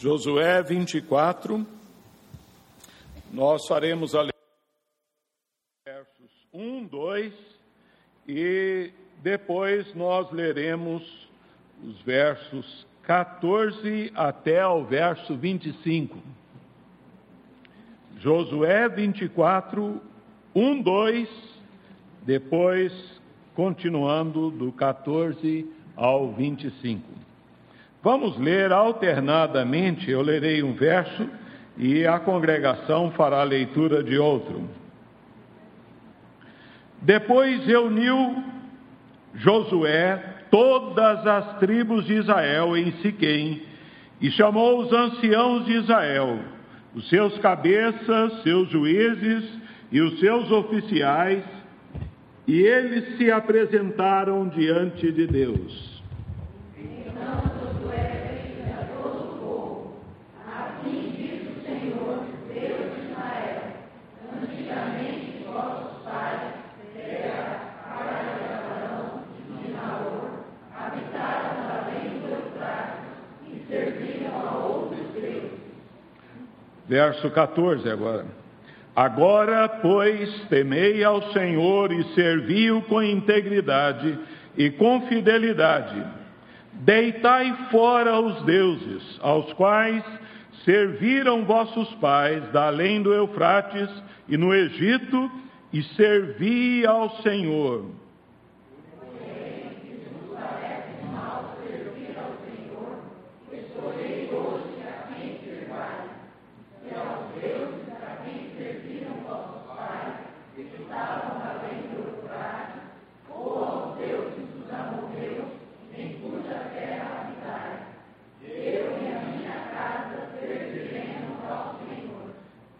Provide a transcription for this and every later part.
Josué 24, nós faremos a versos 1, 2 e depois nós leremos os versos 14 até o verso 25. Josué 24, 1, 2, depois continuando do 14 ao 25. Vamos ler alternadamente, eu lerei um verso e a congregação fará a leitura de outro. Depois reuniu Josué todas as tribos de Israel em Siquém e chamou os anciãos de Israel, os seus cabeças, seus juízes e os seus oficiais, e eles se apresentaram diante de Deus. Verso 14 agora. Agora, pois, temei ao Senhor e servi-o com integridade e com fidelidade. Deitai fora os deuses, aos quais serviram vossos pais, da além do Eufrates e no Egito, e servi ao Senhor.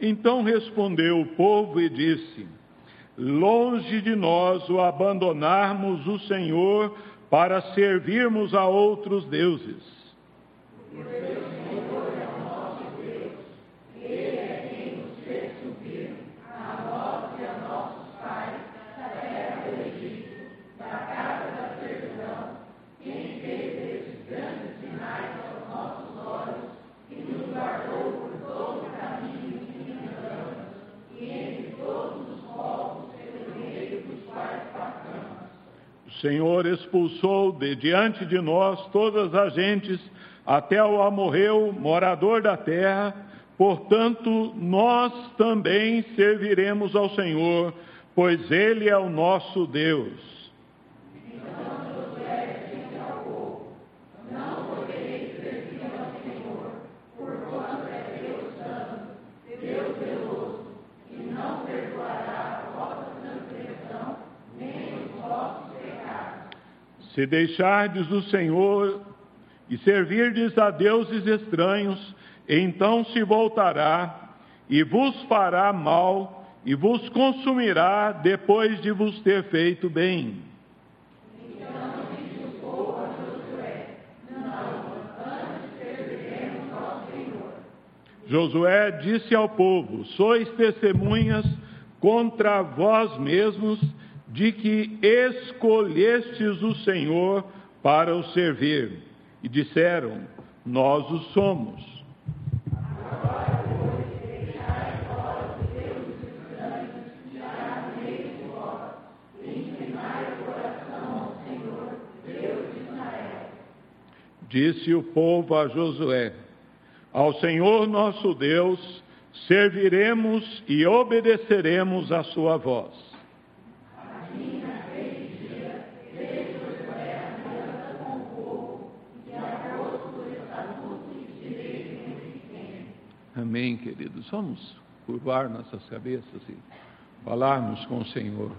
Então respondeu o povo e disse: Longe de nós o abandonarmos o Senhor para servirmos a outros deuses. Senhor expulsou de diante de nós todas as gentes, até o amorreu, morador da terra. Portanto, nós também serviremos ao Senhor, pois Ele é o nosso Deus. Se deixardes o Senhor e servirdes a deuses estranhos, então se voltará e vos fará mal e vos consumirá depois de vos ter feito bem. Josué disse ao povo: Sois testemunhas contra vós mesmos de que escolhestes o Senhor para o servir. E disseram: Nós o somos. Disse o povo a Josué: Ao Senhor nosso Deus serviremos e obedeceremos a sua voz. Amém, queridos. Vamos curvar nossas cabeças e falarmos com o Senhor.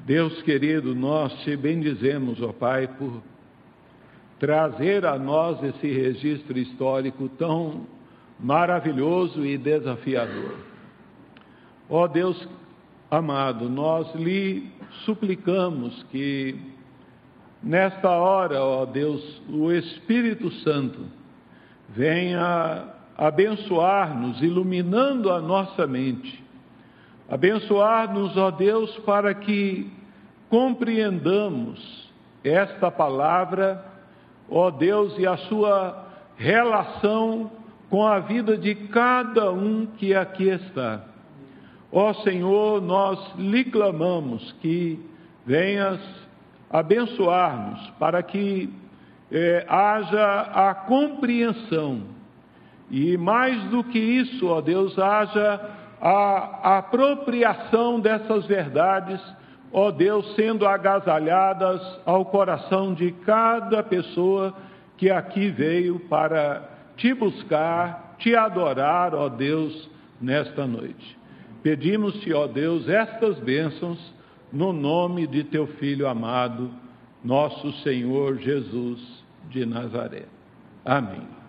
Deus querido, nós te bendizemos, ó Pai, por trazer a nós esse registro histórico tão maravilhoso e desafiador. Ó Deus amado, nós lhe suplicamos que nesta hora, ó Deus, o Espírito Santo venha abençoar-nos, iluminando a nossa mente. Abençoar-nos, ó Deus, para que compreendamos esta palavra, ó Deus, e a sua relação com a vida de cada um que aqui está. Ó Senhor, nós lhe clamamos que venhas abençoar-nos para que eh, haja a compreensão e mais do que isso, ó Deus, haja a apropriação dessas verdades, ó Deus, sendo agasalhadas ao coração de cada pessoa que aqui veio para te buscar, te adorar, ó Deus, nesta noite. Pedimos-te, ó Deus, estas bênçãos no nome de teu Filho amado, nosso Senhor Jesus de Nazaré. Amém.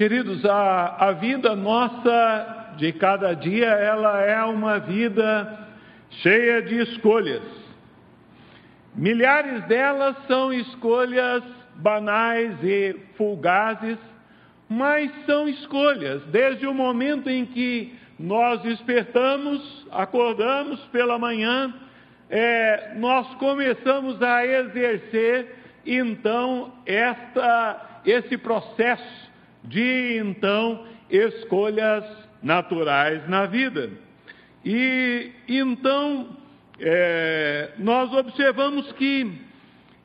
Queridos, a, a vida nossa de cada dia, ela é uma vida cheia de escolhas. Milhares delas são escolhas banais e fugazes, mas são escolhas. Desde o momento em que nós despertamos, acordamos pela manhã, é, nós começamos a exercer então esta, esse processo de então escolhas naturais na vida. E então é, nós observamos que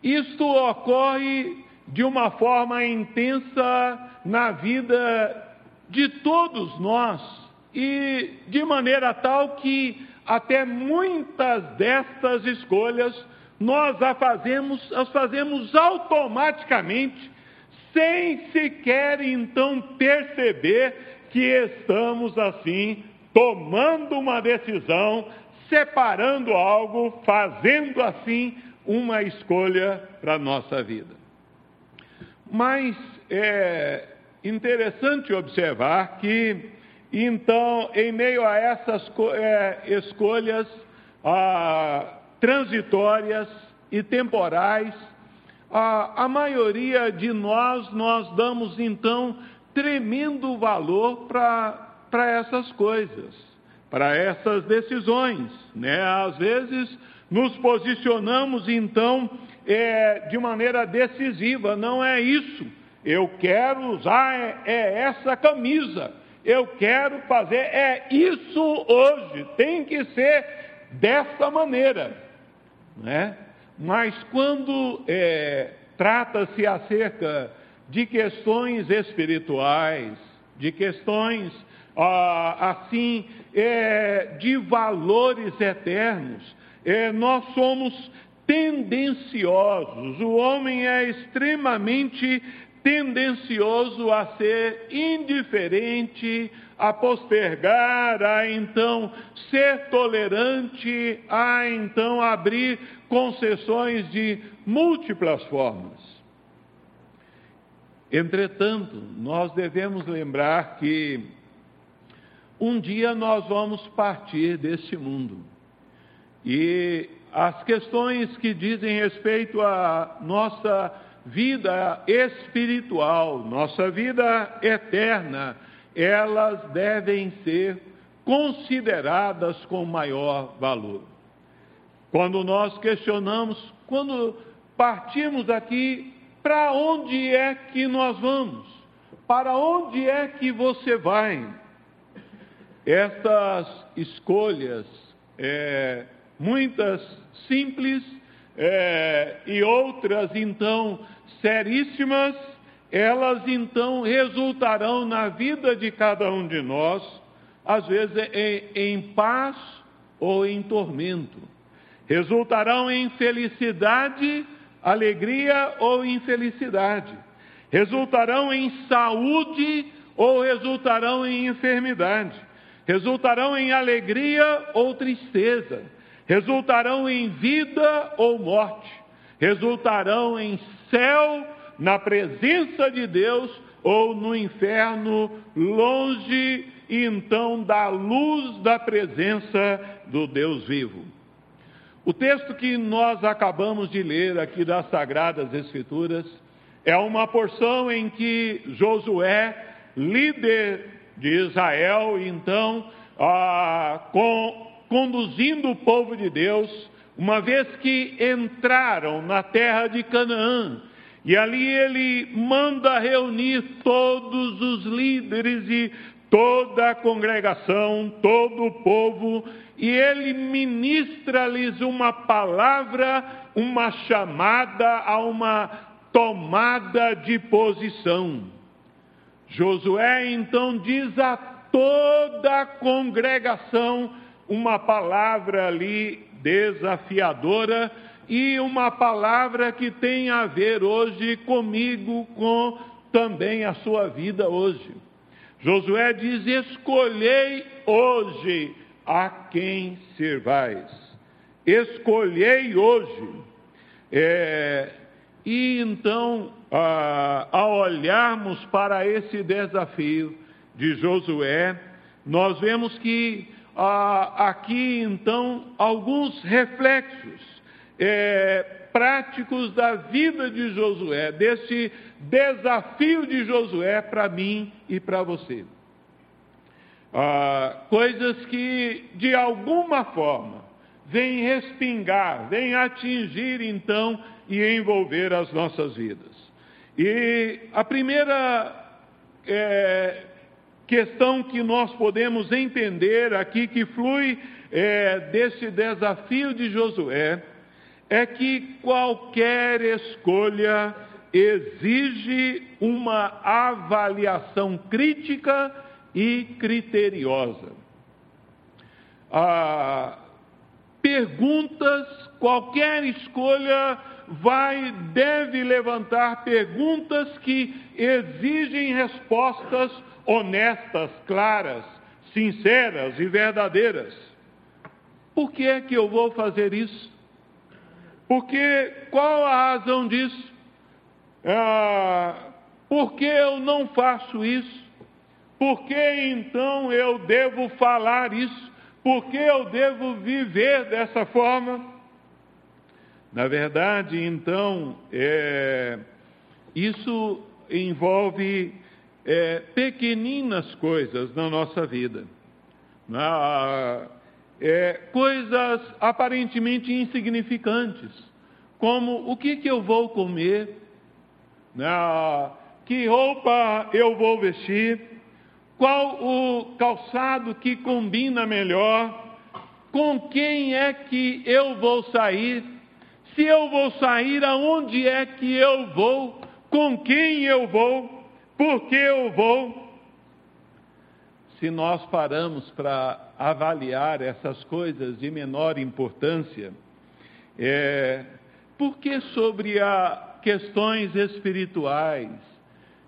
isto ocorre de uma forma intensa na vida de todos nós e de maneira tal que até muitas destas escolhas nós as fazemos, as fazemos automaticamente sem sequer então perceber que estamos assim tomando uma decisão, separando algo, fazendo assim uma escolha para a nossa vida. Mas é interessante observar que, então, em meio a essas é, escolhas ah, transitórias e temporais, a, a maioria de nós, nós damos então tremendo valor para essas coisas, para essas decisões, né? Às vezes nos posicionamos então é, de maneira decisiva, não é isso. Eu quero usar é, é essa camisa, eu quero fazer é isso hoje, tem que ser dessa maneira, né? Mas quando é, trata-se acerca de questões espirituais, de questões ah, assim, é, de valores eternos, é, nós somos tendenciosos. O homem é extremamente tendencioso a ser indiferente, a postergar, a então ser tolerante, a então abrir concessões de múltiplas formas. Entretanto, nós devemos lembrar que um dia nós vamos partir deste mundo. E as questões que dizem respeito à nossa vida espiritual, nossa vida eterna, elas devem ser consideradas com maior valor. Quando nós questionamos, quando partimos aqui, para onde é que nós vamos? Para onde é que você vai? Estas escolhas, é, muitas simples é, e outras então seríssimas, elas então resultarão na vida de cada um de nós, às vezes em, em paz ou em tormento. Resultarão em felicidade, alegria ou infelicidade. Resultarão em saúde ou resultarão em enfermidade. Resultarão em alegria ou tristeza. Resultarão em vida ou morte. Resultarão em céu na presença de Deus ou no inferno, longe então da luz da presença do Deus vivo. O texto que nós acabamos de ler aqui das Sagradas Escrituras é uma porção em que Josué, líder de Israel, então, ah, com, conduzindo o povo de Deus, uma vez que entraram na terra de Canaã, E ali ele manda reunir todos os líderes e toda a congregação, todo o povo, e ele ministra-lhes uma palavra, uma chamada a uma tomada de posição. Josué então diz a toda a congregação uma palavra ali desafiadora e uma palavra que tem a ver hoje comigo, com também a sua vida hoje. Josué diz: Escolhei hoje a quem servais. Escolhei hoje. É, e então, a, ao olharmos para esse desafio de Josué, nós vemos que aqui então alguns reflexos é, práticos da vida de Josué, desse desafio de Josué para mim e para você. Ah, coisas que, de alguma forma, vêm respingar, vêm atingir então e envolver as nossas vidas. E a primeira é, questão que nós podemos entender aqui, que flui é, desse desafio de Josué, é que qualquer escolha exige uma avaliação crítica e criteriosa. Ah, perguntas, qualquer escolha vai, deve levantar perguntas que exigem respostas honestas, claras, sinceras e verdadeiras. Por que é que eu vou fazer isso? Porque qual a razão disso? Ah, por que eu não faço isso? Por que então eu devo falar isso? Por que eu devo viver dessa forma? Na verdade, então, é, isso envolve é, pequeninas coisas na nossa vida. É, coisas aparentemente insignificantes, como o que, que eu vou comer, que roupa eu vou vestir, qual o calçado que combina melhor, com quem é que eu vou sair, se eu vou sair, aonde é que eu vou, com quem eu vou, por que eu vou. Se nós paramos para avaliar essas coisas de menor importância, é, porque sobre a questões espirituais,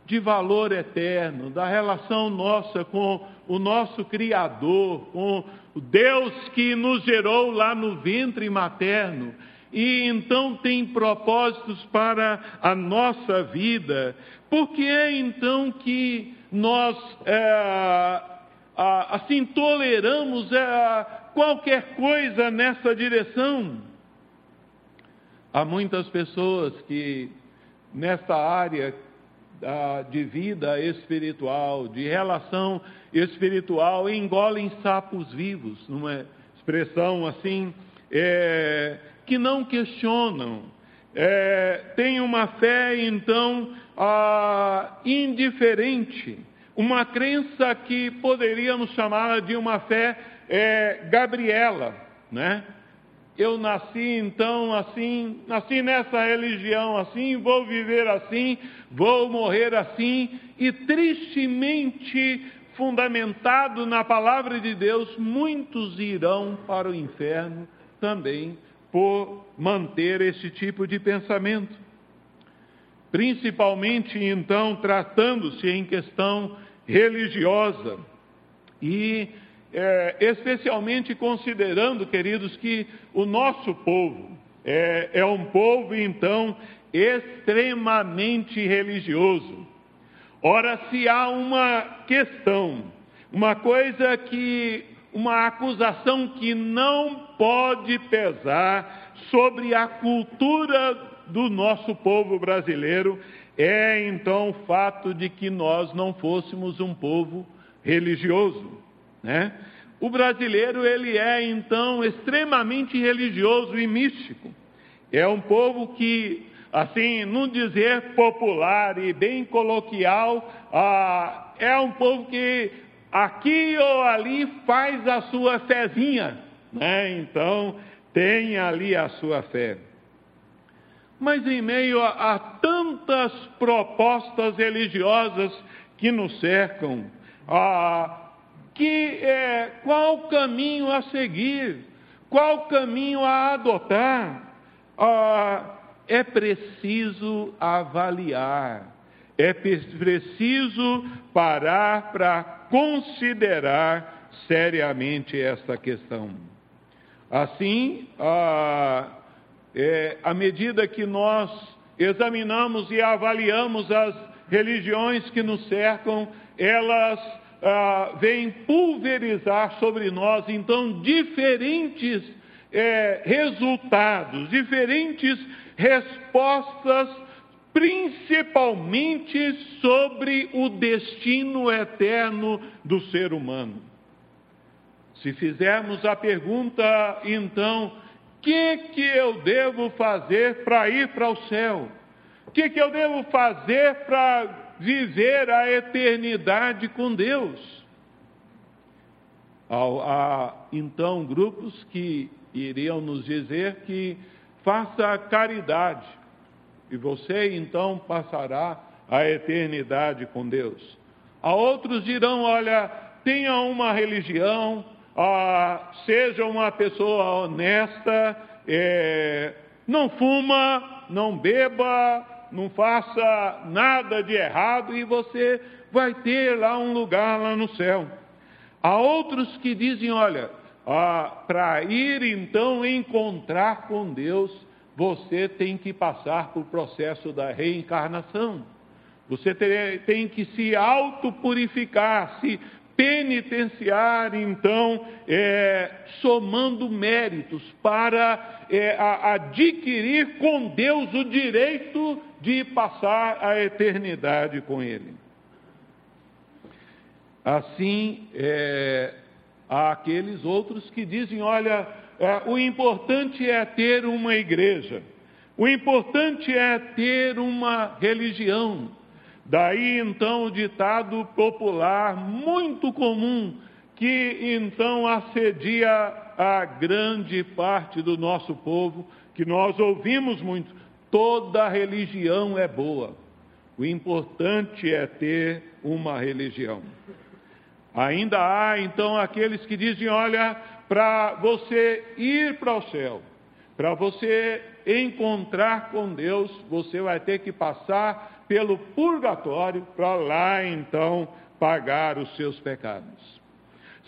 de valor eterno, da relação nossa com o nosso Criador, com o Deus que nos gerou lá no ventre materno, e então tem propósitos para a nossa vida. Por que é então que nós é, assim toleramos é, qualquer coisa nessa direção. Há muitas pessoas que nessa área de vida espiritual, de relação espiritual, engolem sapos vivos, numa expressão assim, é, que não questionam, é, têm uma fé então indiferente uma crença que poderíamos chamar de uma fé é, Gabriela, né? Eu nasci então assim, nasci nessa religião assim, vou viver assim, vou morrer assim, e tristemente fundamentado na palavra de Deus, muitos irão para o inferno também por manter esse tipo de pensamento. Principalmente então tratando-se em questão religiosa. E é, especialmente considerando, queridos, que o nosso povo é, é um povo, então, extremamente religioso. Ora, se há uma questão, uma coisa que, uma acusação que não pode pesar sobre a cultura do nosso povo brasileiro, é então o fato de que nós não fôssemos um povo religioso, né? O brasileiro ele é então extremamente religioso e místico. É um povo que assim, num dizer popular e bem coloquial, ah, é um povo que aqui ou ali faz a sua fezinha, né? Então, tem ali a sua fé. Mas em meio a, a tantas propostas religiosas que nos cercam, ah, que é, qual caminho a seguir, qual caminho a adotar, ah, é preciso avaliar, é preciso parar para considerar seriamente esta questão. Assim, ah, é, à medida que nós examinamos e avaliamos as religiões que nos cercam, elas ah, vêm pulverizar sobre nós, então, diferentes é, resultados, diferentes respostas, principalmente sobre o destino eterno do ser humano. Se fizermos a pergunta, então, o que, que eu devo fazer para ir para o céu? O que, que eu devo fazer para viver a eternidade com Deus? Há, então grupos que iriam nos dizer que faça caridade e você então passará a eternidade com Deus. Há outros dirão: olha, tenha uma religião, ah, seja uma pessoa honesta, é, não fuma, não beba, não faça nada de errado e você vai ter lá um lugar lá no céu. Há outros que dizem: olha, ah, para ir então encontrar com Deus, você tem que passar por processo da reencarnação. Você tem que se autopurificar, se penitenciar, então, é, somando méritos para é, adquirir com Deus o direito de passar a eternidade com Ele. Assim, é, há aqueles outros que dizem: olha, é, o importante é ter uma igreja, o importante é ter uma religião. Daí então o ditado popular muito comum que então assedia a grande parte do nosso povo, que nós ouvimos muito: toda religião é boa. O importante é ter uma religião. Ainda há então aqueles que dizem: olha, para você ir para o céu, para você encontrar com Deus, você vai ter que passar pelo purgatório para lá então pagar os seus pecados.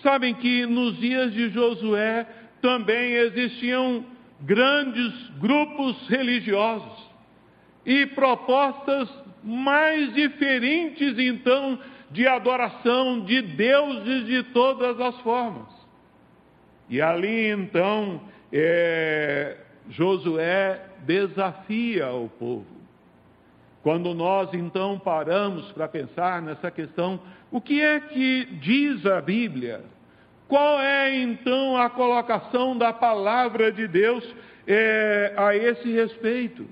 Sabem que nos dias de Josué também existiam grandes grupos religiosos e propostas mais diferentes então de adoração de deuses de todas as formas. E ali então é, Josué desafia o povo quando nós então paramos para pensar nessa questão, o que é que diz a Bíblia? Qual é então a colocação da palavra de Deus é, a esse respeito?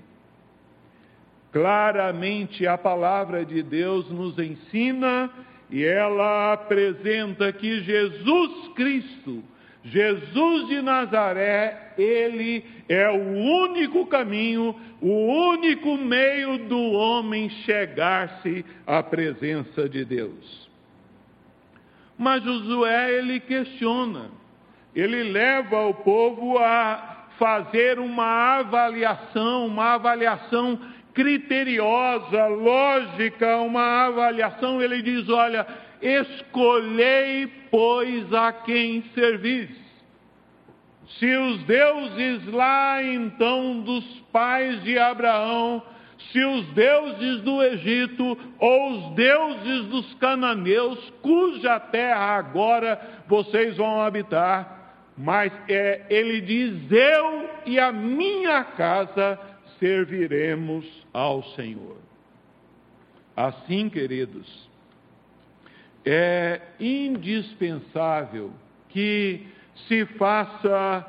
Claramente a palavra de Deus nos ensina e ela apresenta que Jesus Cristo, Jesus de Nazaré, ele é o único caminho, o único meio do homem chegar-se à presença de Deus. Mas Josué ele questiona, ele leva o povo a fazer uma avaliação, uma avaliação criteriosa, lógica, uma avaliação. Ele diz: olha, escolhei, pois, a quem servis. Se os deuses lá então dos pais de Abraão, se os deuses do Egito ou os deuses dos cananeus, cuja terra agora vocês vão habitar, mas é, ele diz: Eu e a minha casa serviremos ao Senhor. Assim, queridos, é indispensável que se faça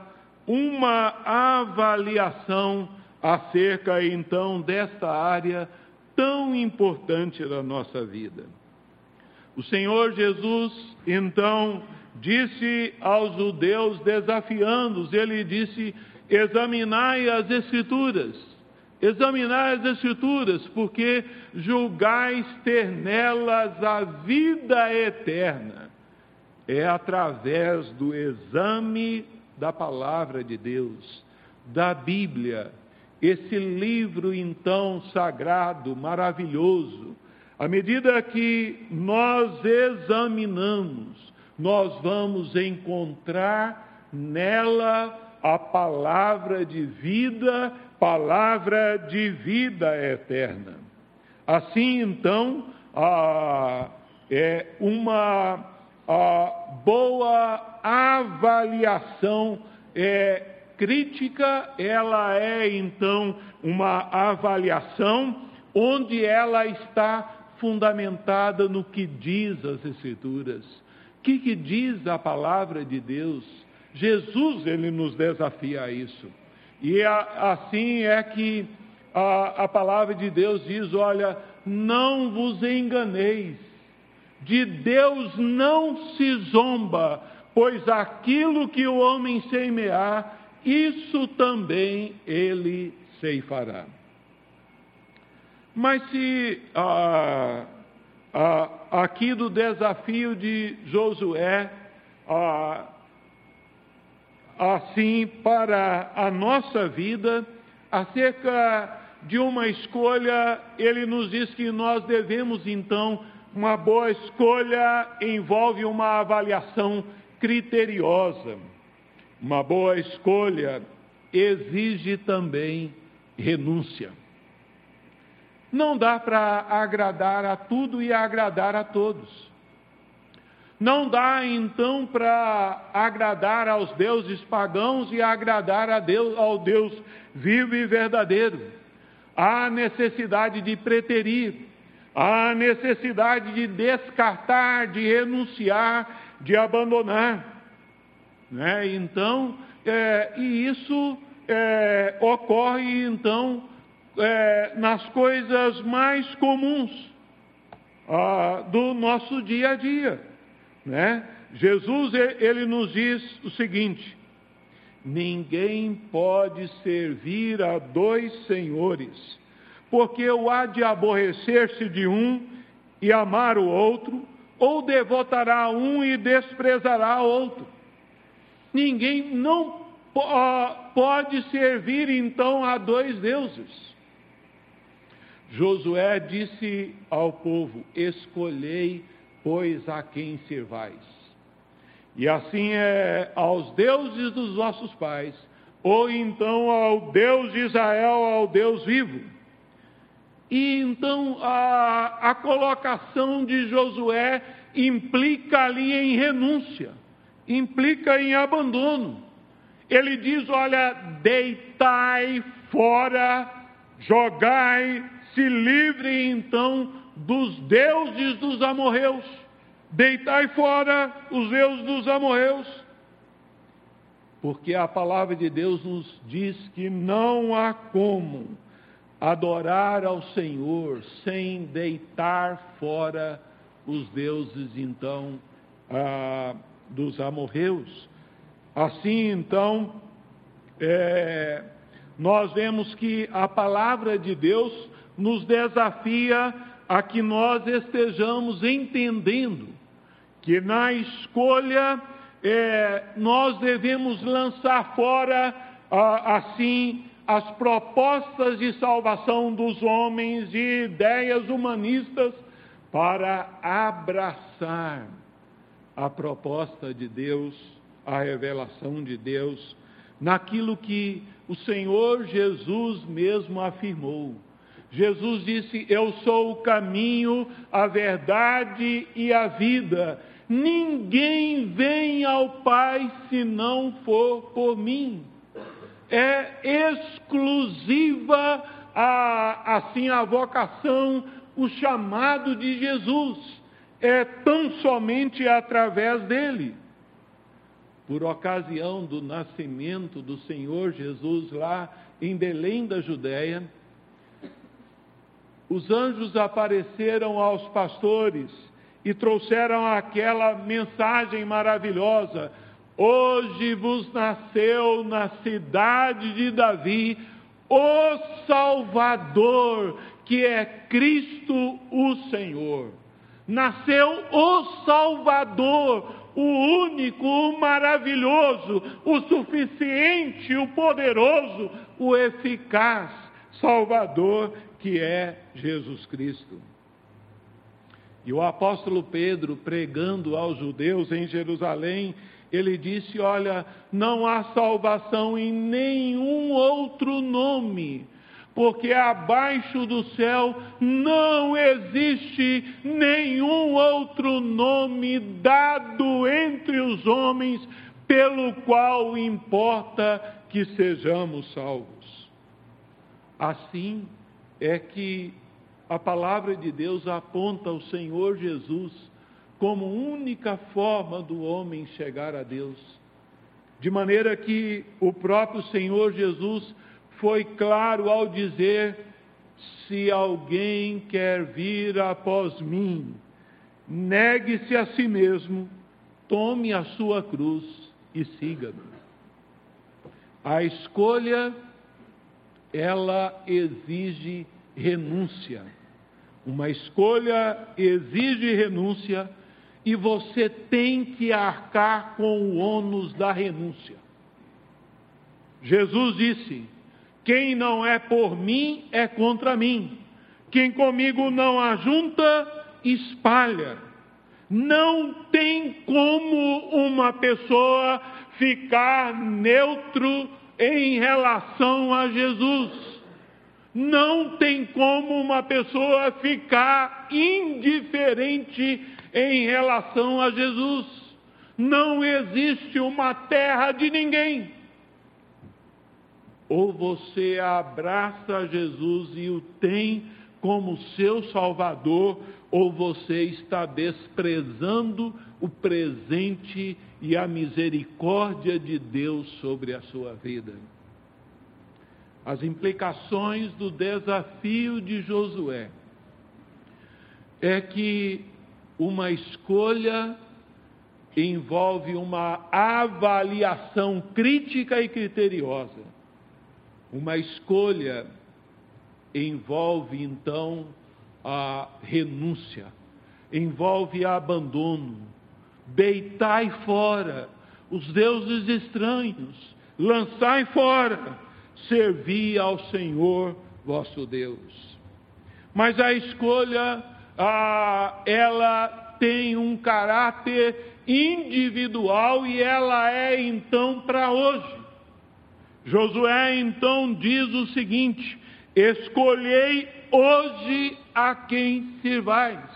uma avaliação acerca então desta área tão importante da nossa vida. O Senhor Jesus, então, disse aos judeus, desafiando-os, ele disse: examinai as Escrituras, examinai as Escrituras, porque julgais ter nelas a vida eterna. É através do exame da palavra de Deus, da Bíblia, esse livro então sagrado, maravilhoso, à medida que nós examinamos, nós vamos encontrar nela a palavra de vida, palavra de vida eterna. Assim, então, a, é uma a boa avaliação é, crítica, ela é então uma avaliação onde ela está fundamentada no que diz as Escrituras. O que, que diz a palavra de Deus? Jesus, ele nos desafia a isso. E a, assim é que a, a palavra de Deus diz: olha, não vos enganeis, de Deus não se zomba, pois aquilo que o homem semear, isso também ele ceifará. Mas se ah, ah, aqui do desafio de Josué, ah, assim para a nossa vida, acerca de uma escolha, ele nos diz que nós devemos então, uma boa escolha envolve uma avaliação criteriosa. Uma boa escolha exige também renúncia. Não dá para agradar a tudo e agradar a todos. Não dá então para agradar aos deuses pagãos e agradar Deus, ao Deus vivo e verdadeiro. Há necessidade de preterir, há necessidade de descartar, de renunciar, de abandonar. Né? Então, é, e isso é, ocorre então é, nas coisas mais comuns ah, do nosso dia a dia. Né? Jesus ele nos diz o seguinte: ninguém pode servir a dois senhores, porque o há de aborrecer-se de um e amar o outro, ou devotará um e desprezará o outro. Ninguém não pode servir então a dois deuses. Josué disse ao povo: Escolhei, pois, a quem servais. E assim é aos deuses dos vossos pais, ou então ao Deus de Israel, ao Deus vivo. E então a, a colocação de Josué implica ali em renúncia, implica em abandono. Ele diz: olha, deitai fora, jogai se livre então dos deuses dos amorreus. Deitai fora os deuses dos amorreus. Porque a palavra de Deus nos diz que não há como adorar ao Senhor sem deitar fora os deuses, então, ah, dos amorreus. Assim, então, é, nós vemos que a palavra de Deus nos desafia a que nós estejamos entendendo que na escolha é, nós devemos lançar fora, assim, as propostas de salvação dos homens e ideias humanistas para abraçar a proposta de Deus, a revelação de Deus, naquilo que o Senhor Jesus mesmo afirmou Jesus disse: Eu sou o caminho, a verdade e a vida. Ninguém vem ao Pai se não for por mim. É exclusiva a, assim a vocação, o chamado de Jesus. É tão somente através dele. por ocasião do nascimento do Senhor Jesus lá em Belém da Judéia, os anjos apareceram aos pastores e trouxeram aquela mensagem maravilhosa: Hoje vos nasceu na cidade de Davi o Salvador, que é Cristo o Senhor. Nasceu o Salvador, o único, o maravilhoso, o suficiente, o poderoso, o eficaz Salvador que é Jesus Cristo. E o apóstolo Pedro, pregando aos judeus em Jerusalém, ele disse: Olha, não há salvação em nenhum outro nome, porque abaixo do céu não existe nenhum outro nome dado entre os homens pelo qual importa que sejamos salvos. Assim é que a palavra de Deus aponta o Senhor Jesus como única forma do homem chegar a Deus. De maneira que o próprio Senhor Jesus foi claro ao dizer: se alguém quer vir após mim, negue-se a si mesmo, tome a sua cruz e siga-me. A escolha, ela exige renúncia. Uma escolha exige renúncia e você tem que arcar com o ônus da renúncia. Jesus disse: quem não é por mim é contra mim. Quem comigo não ajunta, espalha. Não tem como uma pessoa ficar neutro em relação a Jesus. Não tem como uma pessoa ficar indiferente em relação a Jesus. Não existe uma terra de ninguém ou você abraça Jesus e o tem como seu Salvador, ou você está desprezando o presente e a misericórdia de Deus sobre a sua vida. As implicações do desafio de Josué é que uma escolha envolve uma avaliação crítica e criteriosa uma escolha envolve então a renúncia, envolve abandono. Deitai fora os deuses estranhos, lançai fora, servi ao Senhor vosso Deus. Mas a escolha, ah, ela tem um caráter individual e ela é então para hoje. Josué então diz o seguinte: Escolhei hoje a quem servais.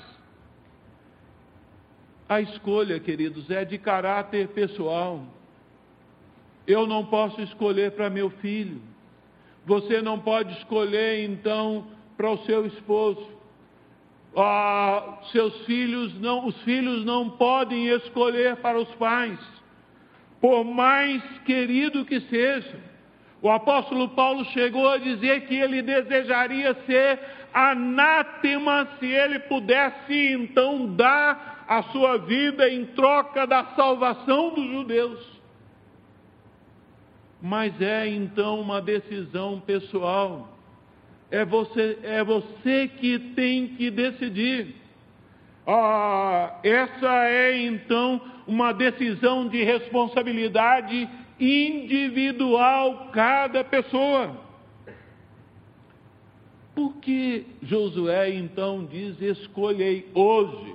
A escolha, queridos, é de caráter pessoal. Eu não posso escolher para meu filho. Você não pode escolher, então, para o seu esposo. Ah, seus filhos não, os filhos não podem escolher para os pais, por mais querido que seja. O apóstolo Paulo chegou a dizer que ele desejaria ser anátema se ele pudesse então dar a sua vida em troca da salvação dos judeus. Mas é então uma decisão pessoal. É você, é você que tem que decidir. Ah, essa é então uma decisão de responsabilidade individual cada pessoa. Por que Josué então diz: escolhei hoje,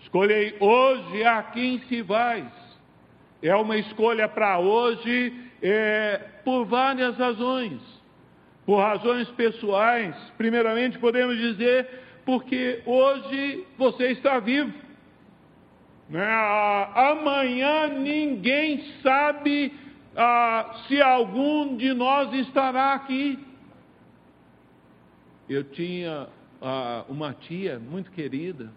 escolhei hoje a quem se vais? É uma escolha para hoje é, por várias razões. Por razões pessoais, primeiramente podemos dizer, porque hoje você está vivo. Né? Amanhã ninguém sabe ah, se algum de nós estará aqui. Eu tinha ah, uma tia muito querida.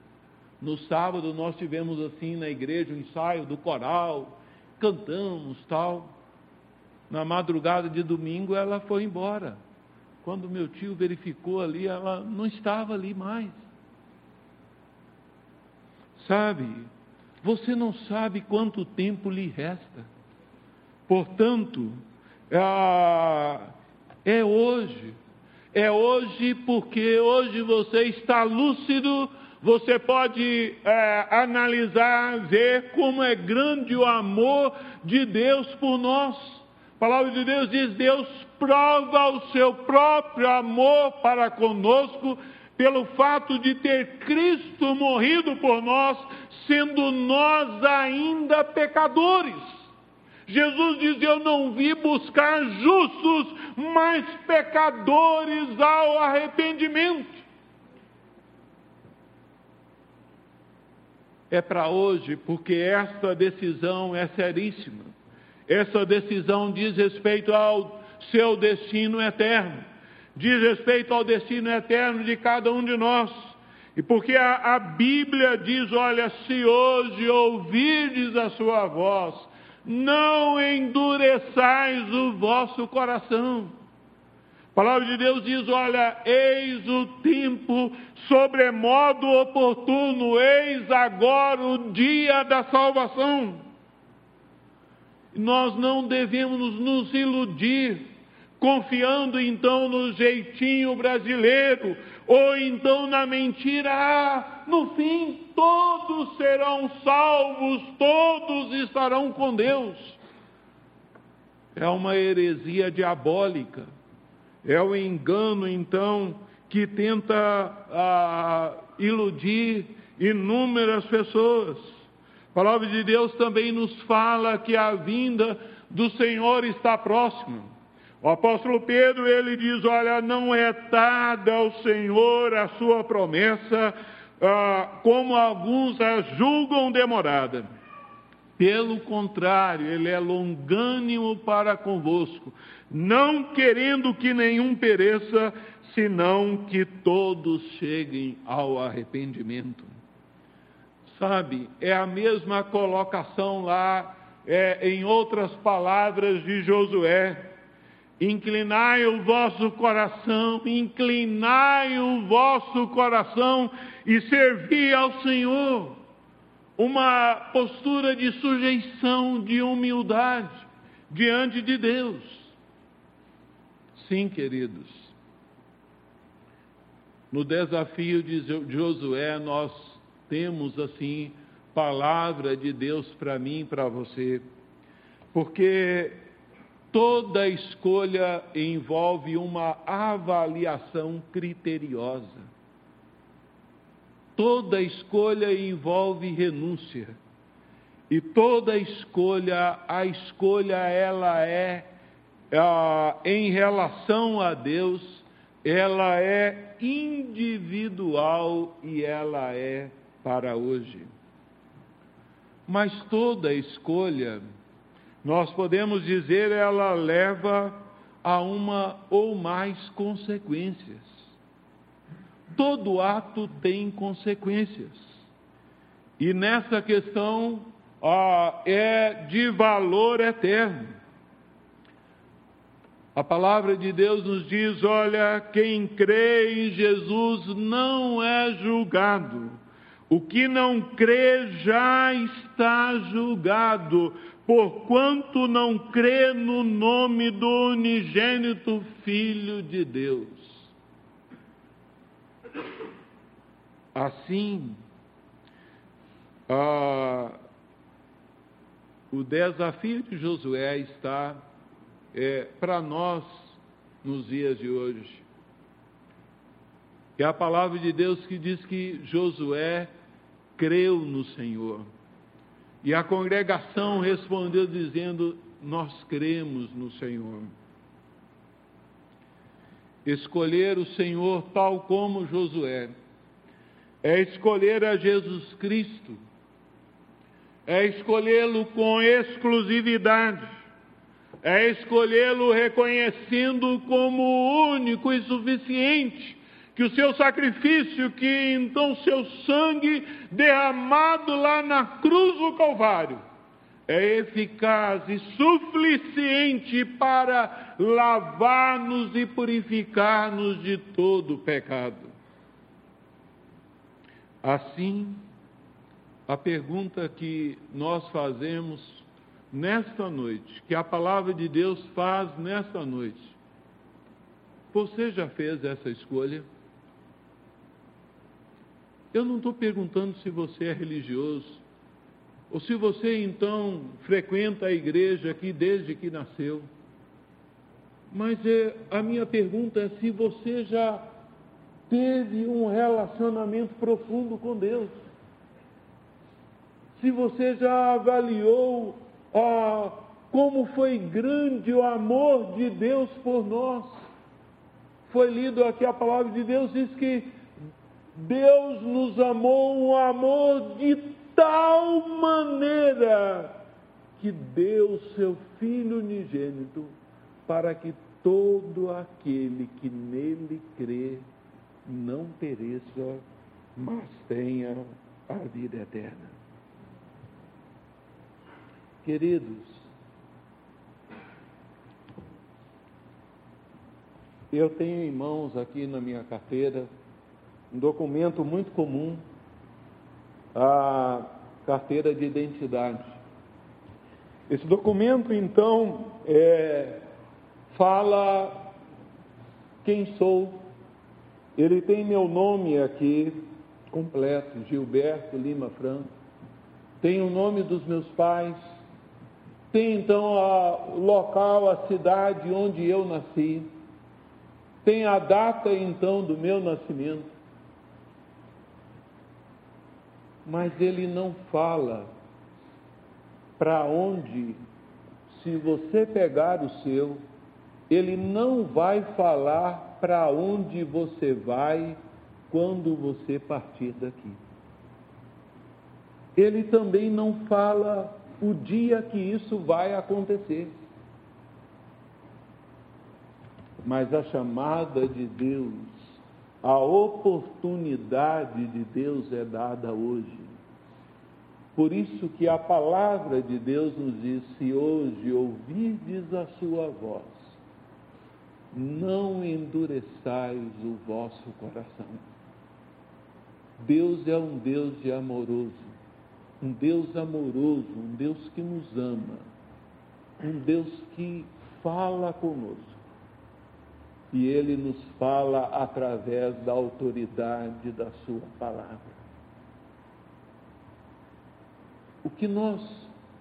No sábado nós tivemos assim na igreja um ensaio do coral cantamos tal. Na madrugada de domingo ela foi embora. Quando meu tio verificou ali, ela não estava ali mais. Sabe, você não sabe quanto tempo lhe resta. Portanto, é, é hoje. É hoje porque hoje você está lúcido, você pode é, analisar, ver como é grande o amor de Deus por nós. A palavra de Deus diz: Deus prova o seu próprio amor para conosco pelo fato de ter Cristo morrido por nós, sendo nós ainda pecadores. Jesus diz: Eu não vi buscar justos, mas pecadores ao arrependimento. É para hoje, porque esta decisão é seríssima. Essa decisão diz respeito ao seu destino eterno, diz respeito ao destino eterno de cada um de nós. E porque a, a Bíblia diz: olha, se hoje ouvirdes a sua voz, não endureçais o vosso coração. A palavra de Deus diz: olha, eis o tempo sobremodo oportuno, eis agora o dia da salvação. Nós não devemos nos iludir confiando então no jeitinho brasileiro, ou então na mentira, ah, no fim todos serão salvos, todos estarão com Deus. É uma heresia diabólica, é o um engano então que tenta ah, iludir inúmeras pessoas. A palavra de Deus também nos fala que a vinda do Senhor está próxima. O apóstolo Pedro, ele diz: Olha, não é dada ao Senhor a sua promessa, ah, como alguns a julgam demorada. Pelo contrário, ele é longânimo para convosco, não querendo que nenhum pereça, senão que todos cheguem ao arrependimento. Sabe, é a mesma colocação lá, é, em outras palavras de Josué Inclinai o vosso coração, inclinai o vosso coração e servi ao Senhor. Uma postura de sujeição, de humildade diante de Deus. Sim, queridos. No desafio de Josué, nós temos assim palavra de Deus para mim e para você. Porque Toda escolha envolve uma avaliação criteriosa. Toda escolha envolve renúncia. E toda escolha, a escolha ela é, é em relação a Deus, ela é individual e ela é para hoje. Mas toda escolha nós podemos dizer ela leva a uma ou mais consequências. Todo ato tem consequências. E nessa questão é de valor eterno. A palavra de Deus nos diz: olha, quem crê em Jesus não é julgado. O que não crê já está julgado, porquanto não crê no nome do unigênito Filho de Deus. Assim, o desafio de Josué está é, para nós nos dias de hoje. É a palavra de Deus que diz que Josué creu no Senhor. E a congregação respondeu dizendo: Nós cremos no Senhor. Escolher o Senhor tal como Josué é escolher a Jesus Cristo, é escolhê-lo com exclusividade, é escolhê-lo reconhecendo como único e suficiente que o seu sacrifício, que então seu sangue derramado lá na cruz do Calvário, é eficaz e suficiente para lavar-nos e purificar-nos de todo pecado. Assim, a pergunta que nós fazemos nesta noite, que a palavra de Deus faz nesta noite, você já fez essa escolha? Eu não estou perguntando se você é religioso, ou se você então frequenta a igreja aqui desde que nasceu. Mas é, a minha pergunta é se você já teve um relacionamento profundo com Deus. Se você já avaliou ah, como foi grande o amor de Deus por nós. Foi lido aqui a palavra de Deus, diz que Deus nos amou um amor de tal maneira que deu seu Filho unigênito para que todo aquele que nele crê não pereça, mas tenha a vida eterna. Queridos, eu tenho em mãos aqui na minha carteira um documento muito comum a carteira de identidade. Esse documento, então, é, fala quem sou. Ele tem meu nome aqui completo, Gilberto Lima Franco. Tem o nome dos meus pais. Tem então o local, a cidade onde eu nasci. Tem a data então do meu nascimento mas ele não fala para onde, se você pegar o seu, ele não vai falar para onde você vai quando você partir daqui. Ele também não fala o dia que isso vai acontecer. Mas a chamada de Deus a oportunidade de Deus é dada hoje. Por isso que a palavra de Deus nos diz: se hoje ouvirdes a sua voz, não endureçais o vosso coração. Deus é um Deus de amoroso, um Deus amoroso, um Deus que nos ama, um Deus que fala conosco e ele nos fala através da autoridade da Sua palavra. O que nós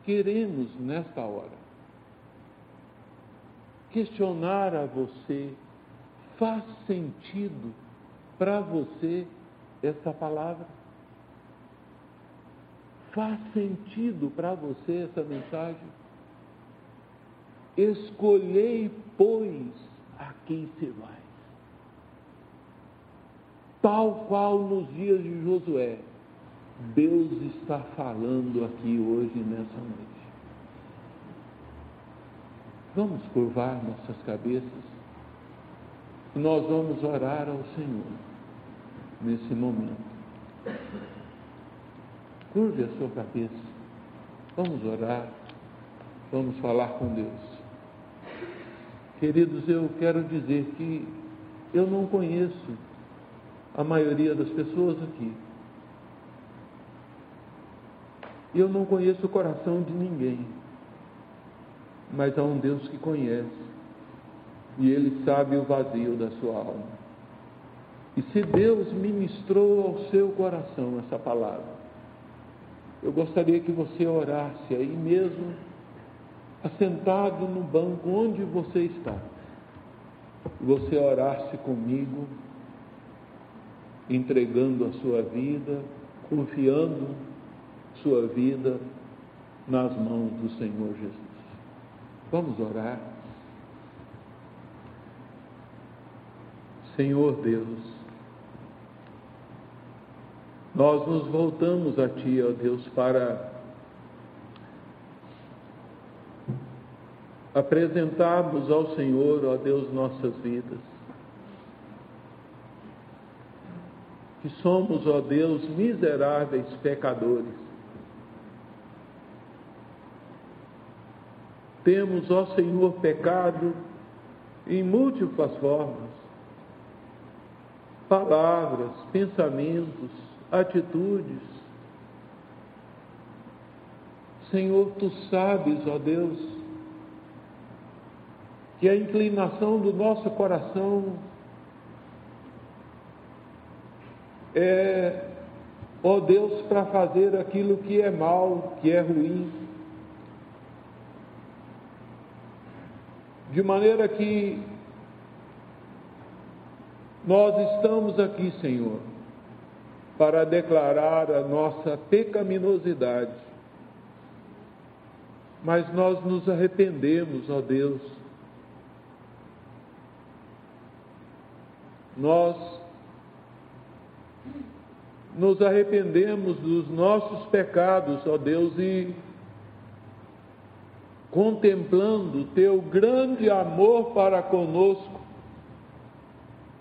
queremos nesta hora? Questionar a você, faz sentido para você essa palavra? Faz sentido para você essa mensagem? Escolhei, pois, a quem se vai. Tal qual nos dias de Josué, Deus está falando aqui hoje, nessa noite. Vamos curvar nossas cabeças nós vamos orar ao Senhor nesse momento. Curve a sua cabeça. Vamos orar. Vamos falar com Deus. Queridos, eu quero dizer que eu não conheço a maioria das pessoas aqui. Eu não conheço o coração de ninguém, mas há um Deus que conhece, e Ele sabe o vazio da sua alma. E se Deus ministrou ao seu coração essa palavra, eu gostaria que você orasse aí mesmo assentado no banco onde você está, você orasse comigo, entregando a sua vida, confiando sua vida nas mãos do Senhor Jesus. Vamos orar. Senhor Deus, nós nos voltamos a Ti, ó Deus, para apresentarmos ao Senhor, ó Deus, nossas vidas. Que somos, ó Deus, miseráveis pecadores. Temos, ó Senhor, pecado em múltiplas formas, palavras, pensamentos, atitudes. Senhor, tu sabes, ó Deus, que a inclinação do nosso coração é, ó Deus, para fazer aquilo que é mal, que é ruim. De maneira que nós estamos aqui, Senhor, para declarar a nossa pecaminosidade. Mas nós nos arrependemos, ó Deus. Nós nos arrependemos dos nossos pecados, ó Deus, e contemplando teu grande amor para conosco,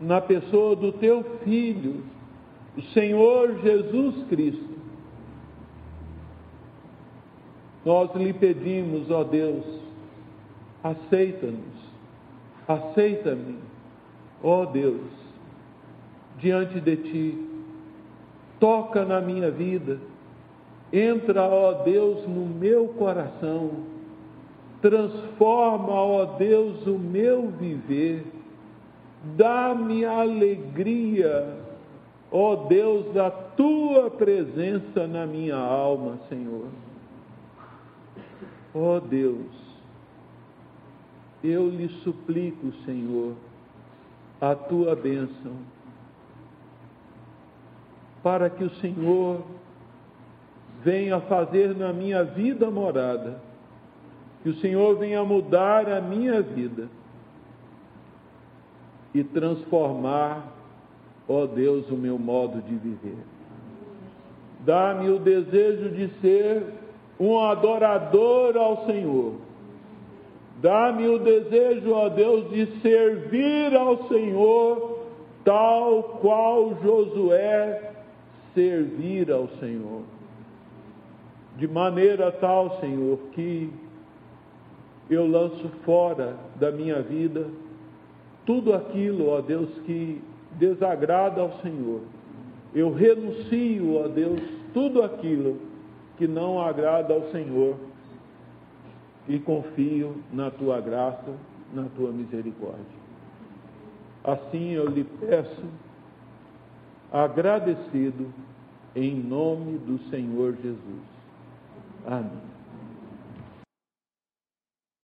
na pessoa do teu Filho, o Senhor Jesus Cristo. Nós lhe pedimos, ó Deus, aceita-nos, aceita-me, ó Deus, diante de ti, toca na minha vida, entra, ó Deus, no meu coração, transforma, ó Deus, o meu viver, dá-me alegria, ó Deus, da tua presença na minha alma, Senhor. Ó Deus, eu lhe suplico, Senhor, a tua bênção, para que o Senhor venha fazer na minha vida morada que o Senhor venha mudar a minha vida e transformar, ó Deus, o meu modo de viver. Dá-me o desejo de ser um adorador ao Senhor. Dá-me o desejo, ó Deus, de servir ao Senhor, tal qual Josué servir ao Senhor. De maneira tal, Senhor, que eu lanço fora da minha vida tudo aquilo, ó Deus, que desagrada ao Senhor. Eu renuncio, ó Deus, tudo aquilo que não agrada ao Senhor e confio na tua graça, na tua misericórdia. Assim eu lhe peço, agradecido, em nome do Senhor Jesus. Amém.